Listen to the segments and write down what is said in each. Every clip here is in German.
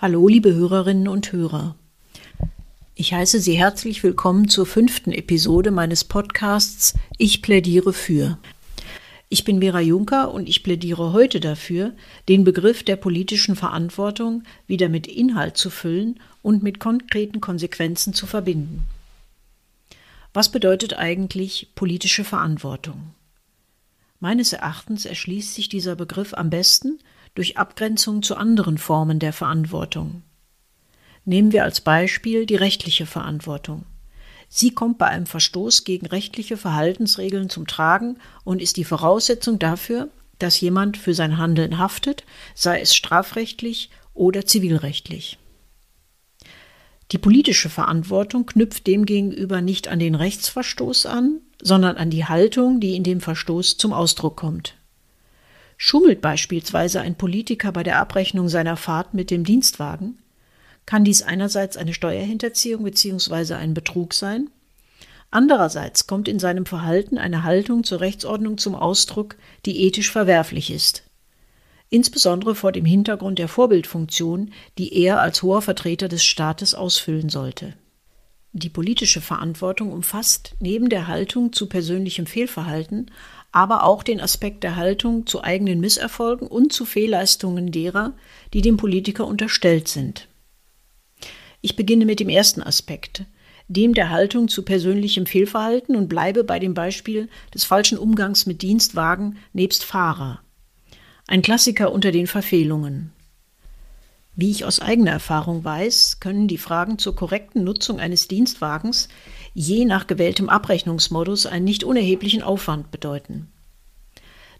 Hallo, liebe Hörerinnen und Hörer. Ich heiße Sie herzlich willkommen zur fünften Episode meines Podcasts Ich plädiere für. Ich bin Vera Juncker und ich plädiere heute dafür, den Begriff der politischen Verantwortung wieder mit Inhalt zu füllen und mit konkreten Konsequenzen zu verbinden. Was bedeutet eigentlich politische Verantwortung? Meines Erachtens erschließt sich dieser Begriff am besten durch Abgrenzung zu anderen Formen der Verantwortung. Nehmen wir als Beispiel die rechtliche Verantwortung. Sie kommt bei einem Verstoß gegen rechtliche Verhaltensregeln zum Tragen und ist die Voraussetzung dafür, dass jemand für sein Handeln haftet, sei es strafrechtlich oder zivilrechtlich. Die politische Verantwortung knüpft demgegenüber nicht an den Rechtsverstoß an, sondern an die Haltung, die in dem Verstoß zum Ausdruck kommt. Schummelt beispielsweise ein Politiker bei der Abrechnung seiner Fahrt mit dem Dienstwagen, kann dies einerseits eine Steuerhinterziehung bzw. ein Betrug sein, andererseits kommt in seinem Verhalten eine Haltung zur Rechtsordnung zum Ausdruck, die ethisch verwerflich ist, insbesondere vor dem Hintergrund der Vorbildfunktion, die er als hoher Vertreter des Staates ausfüllen sollte. Die politische Verantwortung umfasst neben der Haltung zu persönlichem Fehlverhalten aber auch den Aspekt der Haltung zu eigenen Misserfolgen und zu Fehlleistungen derer, die dem Politiker unterstellt sind. Ich beginne mit dem ersten Aspekt, dem der Haltung zu persönlichem Fehlverhalten und bleibe bei dem Beispiel des falschen Umgangs mit Dienstwagen nebst Fahrer. Ein Klassiker unter den Verfehlungen. Wie ich aus eigener Erfahrung weiß, können die Fragen zur korrekten Nutzung eines Dienstwagens je nach gewähltem Abrechnungsmodus einen nicht unerheblichen Aufwand bedeuten.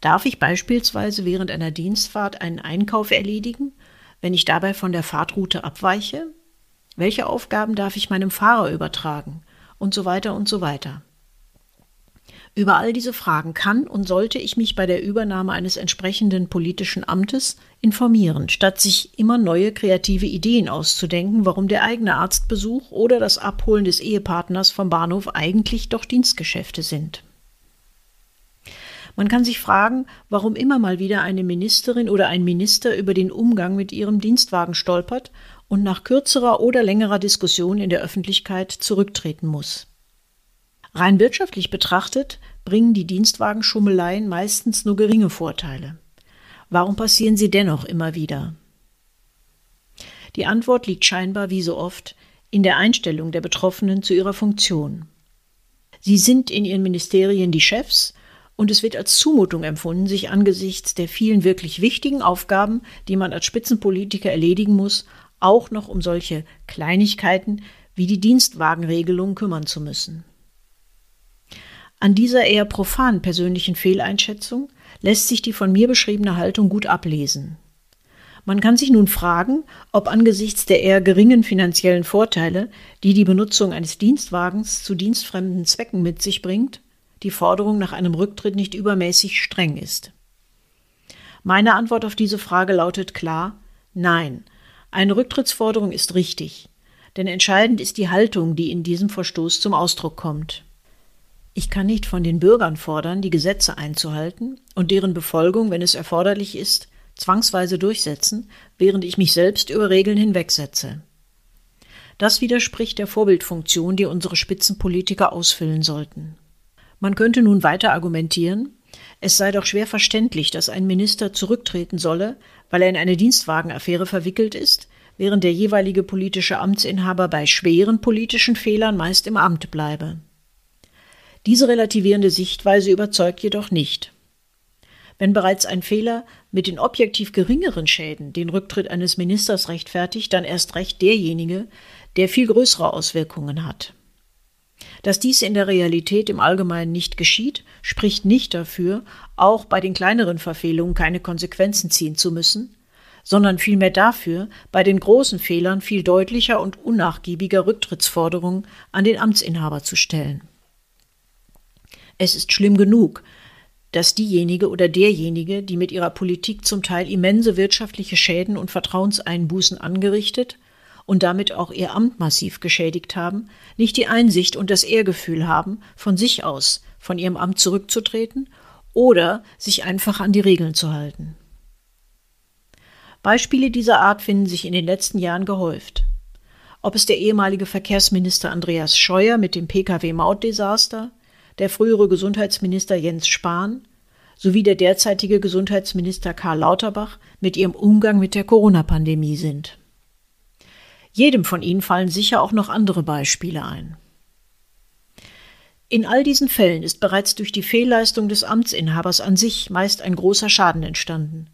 Darf ich beispielsweise während einer Dienstfahrt einen Einkauf erledigen, wenn ich dabei von der Fahrtroute abweiche? Welche Aufgaben darf ich meinem Fahrer übertragen? Und so weiter und so weiter. Über all diese Fragen kann und sollte ich mich bei der Übernahme eines entsprechenden politischen Amtes informieren, statt sich immer neue kreative Ideen auszudenken, warum der eigene Arztbesuch oder das Abholen des Ehepartners vom Bahnhof eigentlich doch Dienstgeschäfte sind. Man kann sich fragen, warum immer mal wieder eine Ministerin oder ein Minister über den Umgang mit ihrem Dienstwagen stolpert und nach kürzerer oder längerer Diskussion in der Öffentlichkeit zurücktreten muss. Rein wirtschaftlich betrachtet bringen die Dienstwagenschummeleien meistens nur geringe Vorteile. Warum passieren sie dennoch immer wieder? Die Antwort liegt scheinbar wie so oft in der Einstellung der Betroffenen zu ihrer Funktion. Sie sind in ihren Ministerien die Chefs und es wird als Zumutung empfunden, sich angesichts der vielen wirklich wichtigen Aufgaben, die man als Spitzenpolitiker erledigen muss, auch noch um solche Kleinigkeiten wie die Dienstwagenregelung kümmern zu müssen. An dieser eher profanen persönlichen Fehleinschätzung lässt sich die von mir beschriebene Haltung gut ablesen. Man kann sich nun fragen, ob angesichts der eher geringen finanziellen Vorteile, die die Benutzung eines Dienstwagens zu dienstfremden Zwecken mit sich bringt, die Forderung nach einem Rücktritt nicht übermäßig streng ist. Meine Antwort auf diese Frage lautet klar Nein, eine Rücktrittsforderung ist richtig, denn entscheidend ist die Haltung, die in diesem Verstoß zum Ausdruck kommt. Ich kann nicht von den Bürgern fordern, die Gesetze einzuhalten und deren Befolgung, wenn es erforderlich ist, zwangsweise durchsetzen, während ich mich selbst über Regeln hinwegsetze. Das widerspricht der Vorbildfunktion, die unsere Spitzenpolitiker ausfüllen sollten. Man könnte nun weiter argumentieren, es sei doch schwer verständlich, dass ein Minister zurücktreten solle, weil er in eine Dienstwagenaffäre verwickelt ist, während der jeweilige politische Amtsinhaber bei schweren politischen Fehlern meist im Amt bleibe. Diese relativierende Sichtweise überzeugt jedoch nicht. Wenn bereits ein Fehler mit den objektiv geringeren Schäden den Rücktritt eines Ministers rechtfertigt, dann erst recht derjenige, der viel größere Auswirkungen hat. Dass dies in der Realität im Allgemeinen nicht geschieht, spricht nicht dafür, auch bei den kleineren Verfehlungen keine Konsequenzen ziehen zu müssen, sondern vielmehr dafür, bei den großen Fehlern viel deutlicher und unnachgiebiger Rücktrittsforderungen an den Amtsinhaber zu stellen. Es ist schlimm genug, dass diejenige oder derjenige, die mit ihrer Politik zum Teil immense wirtschaftliche Schäden und Vertrauenseinbußen angerichtet und damit auch ihr Amt massiv geschädigt haben, nicht die Einsicht und das Ehrgefühl haben, von sich aus von ihrem Amt zurückzutreten oder sich einfach an die Regeln zu halten. Beispiele dieser Art finden sich in den letzten Jahren gehäuft. Ob es der ehemalige Verkehrsminister Andreas Scheuer mit dem Pkw-Mautdesaster, der frühere Gesundheitsminister Jens Spahn sowie der derzeitige Gesundheitsminister Karl Lauterbach mit ihrem Umgang mit der Corona-Pandemie sind. Jedem von ihnen fallen sicher auch noch andere Beispiele ein. In all diesen Fällen ist bereits durch die Fehlleistung des Amtsinhabers an sich meist ein großer Schaden entstanden.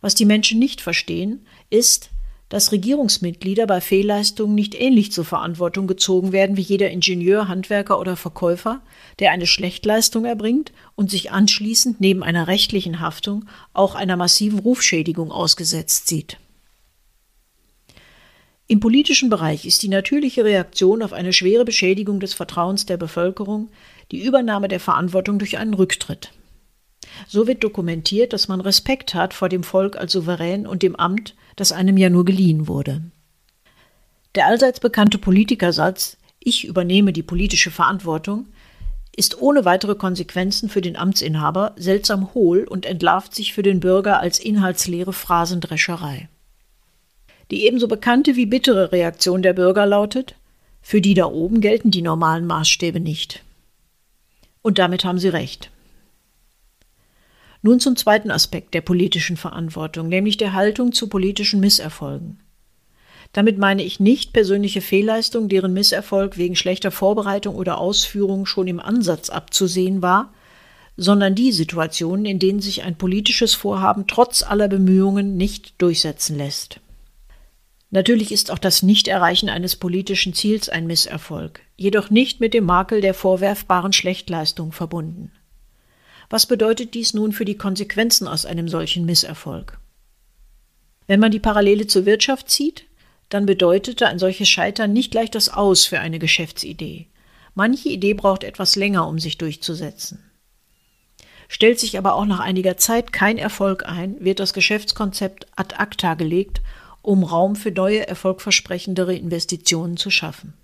Was die Menschen nicht verstehen, ist, dass Regierungsmitglieder bei Fehlleistungen nicht ähnlich zur Verantwortung gezogen werden wie jeder Ingenieur, Handwerker oder Verkäufer, der eine Schlechtleistung erbringt und sich anschließend neben einer rechtlichen Haftung auch einer massiven Rufschädigung ausgesetzt sieht. Im politischen Bereich ist die natürliche Reaktion auf eine schwere Beschädigung des Vertrauens der Bevölkerung die Übernahme der Verantwortung durch einen Rücktritt. So wird dokumentiert, dass man Respekt hat vor dem Volk als Souverän und dem Amt, das einem ja nur geliehen wurde. Der allseits bekannte Politikersatz Ich übernehme die politische Verantwortung ist ohne weitere Konsequenzen für den Amtsinhaber seltsam hohl und entlarvt sich für den Bürger als inhaltsleere Phrasendrescherei. Die ebenso bekannte wie bittere Reaktion der Bürger lautet Für die da oben gelten die normalen Maßstäbe nicht. Und damit haben sie recht. Nun zum zweiten Aspekt der politischen Verantwortung, nämlich der Haltung zu politischen Misserfolgen. Damit meine ich nicht persönliche Fehlleistungen, deren Misserfolg wegen schlechter Vorbereitung oder Ausführung schon im Ansatz abzusehen war, sondern die Situationen, in denen sich ein politisches Vorhaben trotz aller Bemühungen nicht durchsetzen lässt. Natürlich ist auch das Nichterreichen eines politischen Ziels ein Misserfolg, jedoch nicht mit dem Makel der vorwerfbaren Schlechtleistung verbunden. Was bedeutet dies nun für die Konsequenzen aus einem solchen Misserfolg? Wenn man die Parallele zur Wirtschaft zieht, dann bedeutete ein solches Scheitern nicht gleich das Aus für eine Geschäftsidee. Manche Idee braucht etwas länger, um sich durchzusetzen. Stellt sich aber auch nach einiger Zeit kein Erfolg ein, wird das Geschäftskonzept ad acta gelegt, um Raum für neue, erfolgversprechendere Investitionen zu schaffen.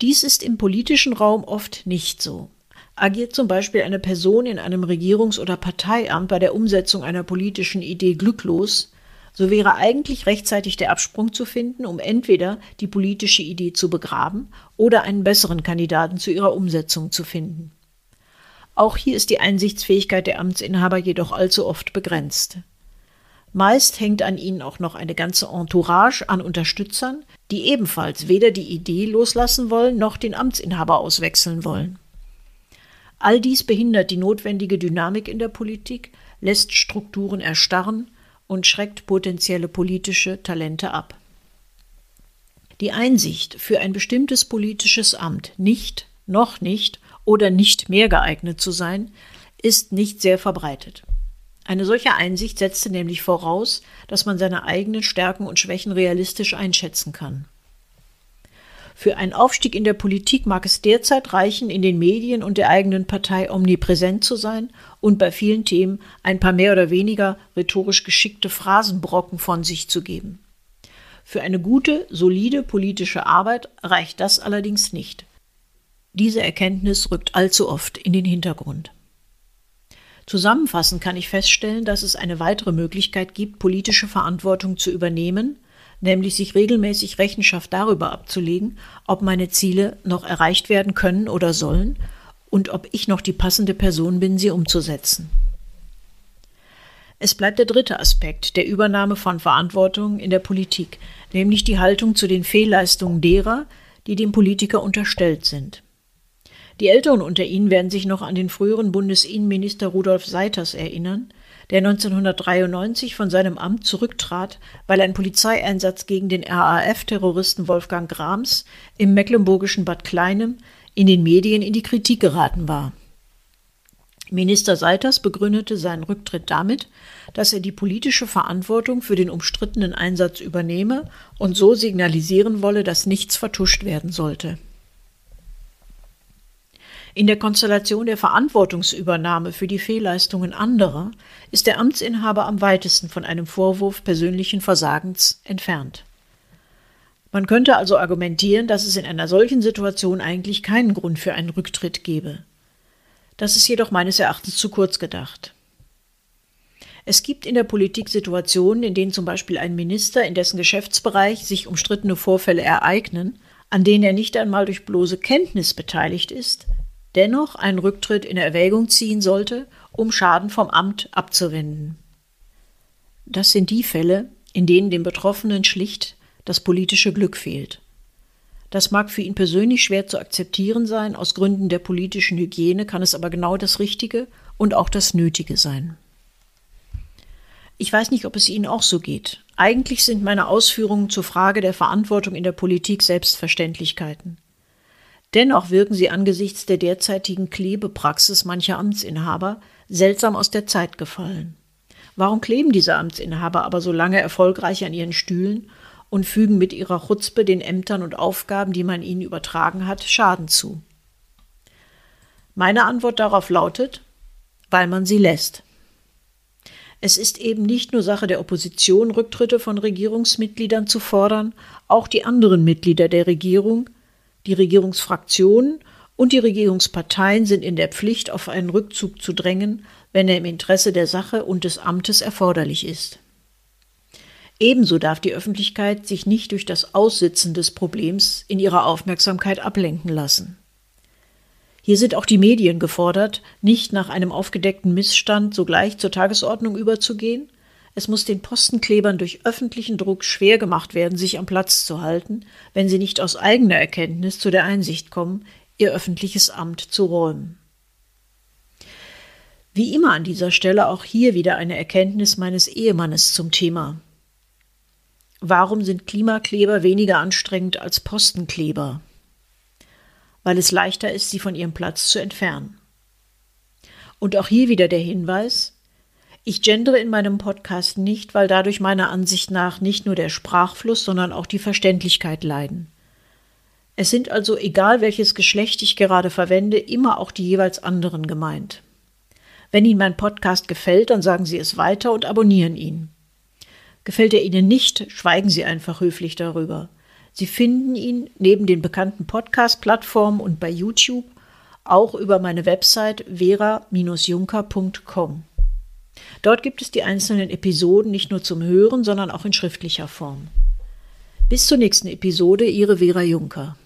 Dies ist im politischen Raum oft nicht so. Agiert zum Beispiel eine Person in einem Regierungs- oder Parteiamt bei der Umsetzung einer politischen Idee glücklos, so wäre eigentlich rechtzeitig der Absprung zu finden, um entweder die politische Idee zu begraben oder einen besseren Kandidaten zu ihrer Umsetzung zu finden. Auch hier ist die Einsichtsfähigkeit der Amtsinhaber jedoch allzu oft begrenzt. Meist hängt an ihnen auch noch eine ganze Entourage an Unterstützern, die ebenfalls weder die Idee loslassen wollen noch den Amtsinhaber auswechseln wollen. All dies behindert die notwendige Dynamik in der Politik, lässt Strukturen erstarren und schreckt potenzielle politische Talente ab. Die Einsicht, für ein bestimmtes politisches Amt nicht, noch nicht oder nicht mehr geeignet zu sein, ist nicht sehr verbreitet. Eine solche Einsicht setzte nämlich voraus, dass man seine eigenen Stärken und Schwächen realistisch einschätzen kann. Für einen Aufstieg in der Politik mag es derzeit reichen, in den Medien und der eigenen Partei omnipräsent zu sein und bei vielen Themen ein paar mehr oder weniger rhetorisch geschickte Phrasenbrocken von sich zu geben. Für eine gute, solide politische Arbeit reicht das allerdings nicht. Diese Erkenntnis rückt allzu oft in den Hintergrund. Zusammenfassend kann ich feststellen, dass es eine weitere Möglichkeit gibt, politische Verantwortung zu übernehmen, nämlich sich regelmäßig Rechenschaft darüber abzulegen, ob meine Ziele noch erreicht werden können oder sollen und ob ich noch die passende Person bin, sie umzusetzen. Es bleibt der dritte Aspekt der Übernahme von Verantwortung in der Politik, nämlich die Haltung zu den Fehlleistungen derer, die dem Politiker unterstellt sind. Die Älteren unter Ihnen werden sich noch an den früheren Bundesinnenminister Rudolf Seiters erinnern, der 1993 von seinem Amt zurücktrat, weil ein Polizeieinsatz gegen den RAF-Terroristen Wolfgang Grams im mecklenburgischen Bad Kleinem in den Medien in die Kritik geraten war. Minister Seiters begründete seinen Rücktritt damit, dass er die politische Verantwortung für den umstrittenen Einsatz übernehme und so signalisieren wolle, dass nichts vertuscht werden sollte. In der Konstellation der Verantwortungsübernahme für die Fehlleistungen anderer ist der Amtsinhaber am weitesten von einem Vorwurf persönlichen Versagens entfernt. Man könnte also argumentieren, dass es in einer solchen Situation eigentlich keinen Grund für einen Rücktritt gebe. Das ist jedoch meines Erachtens zu kurz gedacht. Es gibt in der Politik Situationen, in denen zum Beispiel ein Minister, in dessen Geschäftsbereich sich umstrittene Vorfälle ereignen, an denen er nicht einmal durch bloße Kenntnis beteiligt ist, dennoch einen Rücktritt in Erwägung ziehen sollte, um Schaden vom Amt abzuwenden. Das sind die Fälle, in denen dem Betroffenen schlicht das politische Glück fehlt. Das mag für ihn persönlich schwer zu akzeptieren sein, aus Gründen der politischen Hygiene kann es aber genau das Richtige und auch das Nötige sein. Ich weiß nicht, ob es Ihnen auch so geht. Eigentlich sind meine Ausführungen zur Frage der Verantwortung in der Politik Selbstverständlichkeiten. Dennoch wirken sie angesichts der derzeitigen Klebepraxis mancher Amtsinhaber seltsam aus der Zeit gefallen. Warum kleben diese Amtsinhaber aber so lange erfolgreich an ihren Stühlen und fügen mit ihrer Chutzpe den Ämtern und Aufgaben, die man ihnen übertragen hat, Schaden zu? Meine Antwort darauf lautet, weil man sie lässt. Es ist eben nicht nur Sache der Opposition, Rücktritte von Regierungsmitgliedern zu fordern, auch die anderen Mitglieder der Regierung, die Regierungsfraktionen und die Regierungsparteien sind in der Pflicht, auf einen Rückzug zu drängen, wenn er im Interesse der Sache und des Amtes erforderlich ist. Ebenso darf die Öffentlichkeit sich nicht durch das Aussitzen des Problems in ihrer Aufmerksamkeit ablenken lassen. Hier sind auch die Medien gefordert, nicht nach einem aufgedeckten Missstand sogleich zur Tagesordnung überzugehen. Es muss den Postenklebern durch öffentlichen Druck schwer gemacht werden, sich am Platz zu halten, wenn sie nicht aus eigener Erkenntnis zu der Einsicht kommen, ihr öffentliches Amt zu räumen. Wie immer an dieser Stelle auch hier wieder eine Erkenntnis meines Ehemannes zum Thema. Warum sind Klimakleber weniger anstrengend als Postenkleber? Weil es leichter ist, sie von ihrem Platz zu entfernen. Und auch hier wieder der Hinweis, ich gendere in meinem Podcast nicht, weil dadurch meiner Ansicht nach nicht nur der Sprachfluss, sondern auch die Verständlichkeit leiden. Es sind also, egal welches Geschlecht ich gerade verwende, immer auch die jeweils anderen gemeint. Wenn Ihnen mein Podcast gefällt, dann sagen Sie es weiter und abonnieren ihn. Gefällt er Ihnen nicht, schweigen Sie einfach höflich darüber. Sie finden ihn neben den bekannten Podcast-Plattformen und bei YouTube auch über meine Website vera-junker.com. Dort gibt es die einzelnen Episoden nicht nur zum Hören, sondern auch in schriftlicher Form. Bis zur nächsten Episode, Ihre Vera Junker.